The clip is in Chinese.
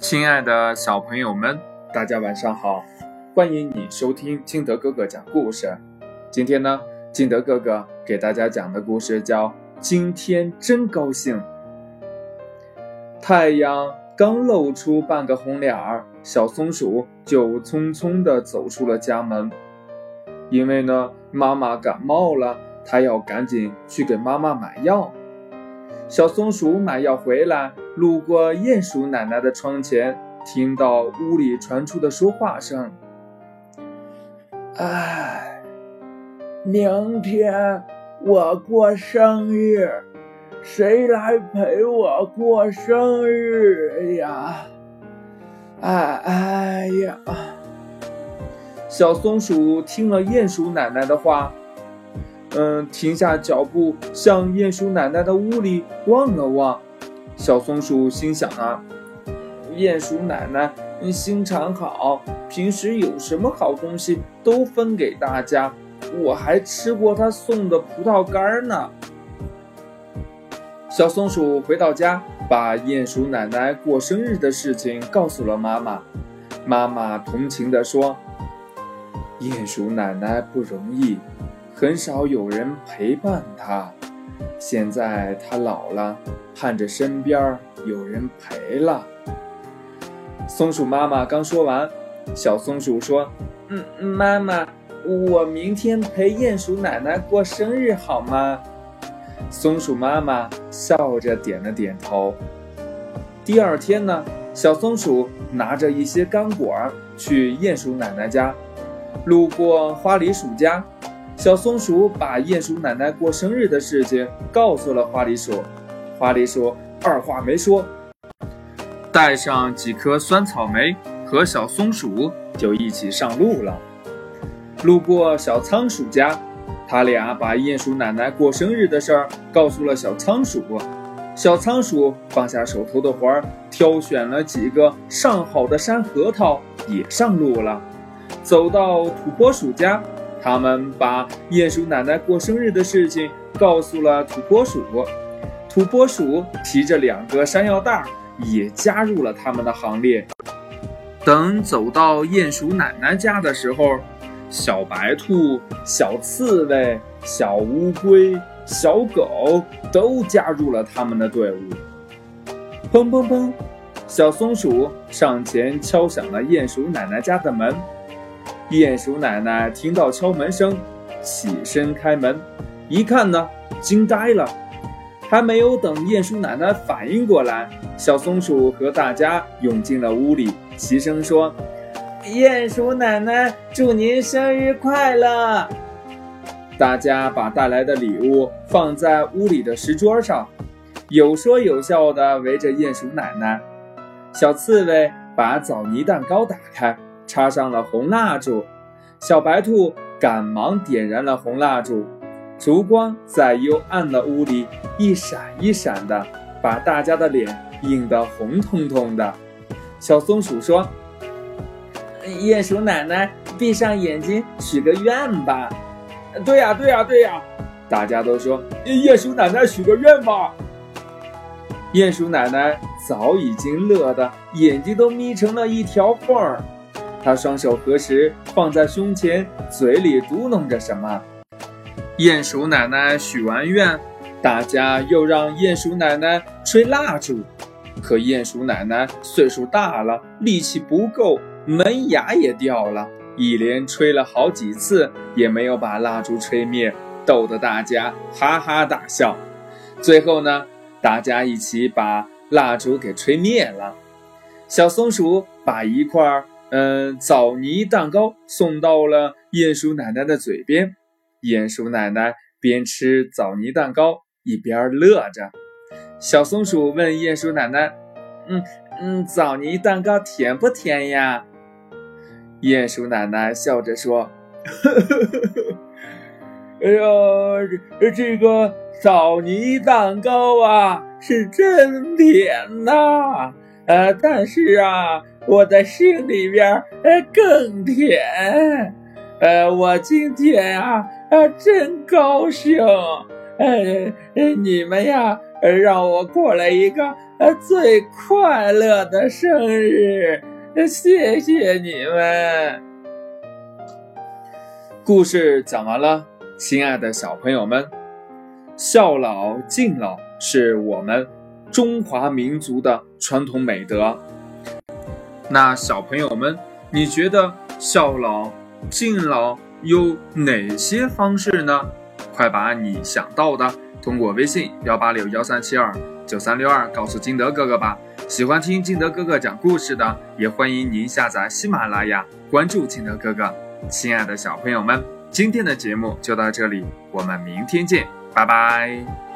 亲爱的小朋友们，大家晚上好！欢迎你收听金德哥哥讲故事。今天呢，金德哥哥给大家讲的故事叫《今天真高兴》。太阳刚露出半个红脸儿，小松鼠就匆匆地走出了家门。因为呢，妈妈感冒了，它要赶紧去给妈妈买药。小松鼠买药回来，路过鼹鼠奶奶的窗前，听到屋里传出的说话声：“哎，明天我过生日，谁来陪我过生日呀？”哎哎呀！小松鼠听了鼹鼠奶奶的话。嗯，停下脚步，向鼹鼠奶奶的屋里望了望。小松鼠心想啊，鼹鼠奶奶心肠好，平时有什么好东西都分给大家，我还吃过她送的葡萄干呢。小松鼠回到家，把鼹鼠奶奶过生日的事情告诉了妈妈。妈妈同情地说：“鼹鼠奶奶不容易。”很少有人陪伴他，现在他老了，盼着身边有人陪了。松鼠妈妈刚说完，小松鼠说：“嗯，妈妈，我明天陪鼹鼠奶奶过生日好吗？”松鼠妈妈笑着点了点头。第二天呢，小松鼠拿着一些干果去鼹鼠奶奶家，路过花梨鼠家。小松鼠把鼹鼠奶奶过生日的事情告诉了花梨鼠，花梨鼠二话没说，带上几颗酸草莓和小松鼠就一起上路了。路过小仓鼠家，他俩把鼹鼠奶奶过生日的事儿告诉了小仓鼠，小仓鼠放下手头的活儿，挑选了几个上好的山核桃也上路了。走到土拨鼠家。他们把鼹鼠奶奶过生日的事情告诉了土拨鼠，土拨鼠提着两个山药袋，也加入了他们的行列。等走到鼹鼠奶奶家的时候，小白兔、小刺猬、小乌龟、小狗都加入了他们的队伍。砰砰砰！小松鼠上前敲响了鼹鼠奶奶家的门。鼹鼠奶奶听到敲门声，起身开门，一看呢，惊呆了。还没有等鼹鼠奶奶反应过来，小松鼠和大家涌进了屋里，齐声说：“鼹鼠奶奶，祝您生日快乐！”大家把带来的礼物放在屋里的石桌上，有说有笑地围着鼹鼠奶奶。小刺猬把枣泥蛋糕打开。插上了红蜡烛，小白兔赶忙点燃了红蜡烛，烛光在幽暗的屋里一闪一闪的，把大家的脸映得红彤彤的。小松鼠说：“鼹鼠奶奶，闭上眼睛许个愿吧。”“对呀，对呀，对呀！”大家都说：“鼹鼠奶奶许个愿吧。”鼹鼠奶奶早已经乐得眼睛都眯成了一条缝儿。他双手合十，放在胸前，嘴里嘟囔着什么。鼹鼠奶奶许完愿，大家又让鼹鼠奶奶吹蜡烛。可鼹鼠奶奶岁数大了，力气不够，门牙也掉了，一连吹了好几次，也没有把蜡烛吹灭，逗得大家哈哈大笑。最后呢，大家一起把蜡烛给吹灭了。小松鼠把一块。嗯，枣泥蛋糕送到了鼹鼠奶奶的嘴边，鼹鼠奶奶边吃枣泥蛋糕一边乐着。小松鼠问鼹鼠奶奶：“嗯嗯，枣泥蛋糕甜不甜呀？”鼹鼠奶奶笑着说：“呵呵呵哎呀，这个枣泥蛋糕啊，是真甜呐！呃，但是啊。”我的心里边呃更甜，呃，我今天啊啊真高兴，呃，你们呀让我过了一个呃最快乐的生日。谢谢你们。故事讲完了，亲爱的小朋友们，孝老敬老是我们中华民族的传统美德。那小朋友们，你觉得孝老敬老有哪些方式呢？快把你想到的通过微信幺八六幺三七二九三六二告诉金德哥哥吧。喜欢听金德哥哥讲故事的，也欢迎您下载喜马拉雅，关注金德哥哥。亲爱的小朋友们，今天的节目就到这里，我们明天见，拜拜。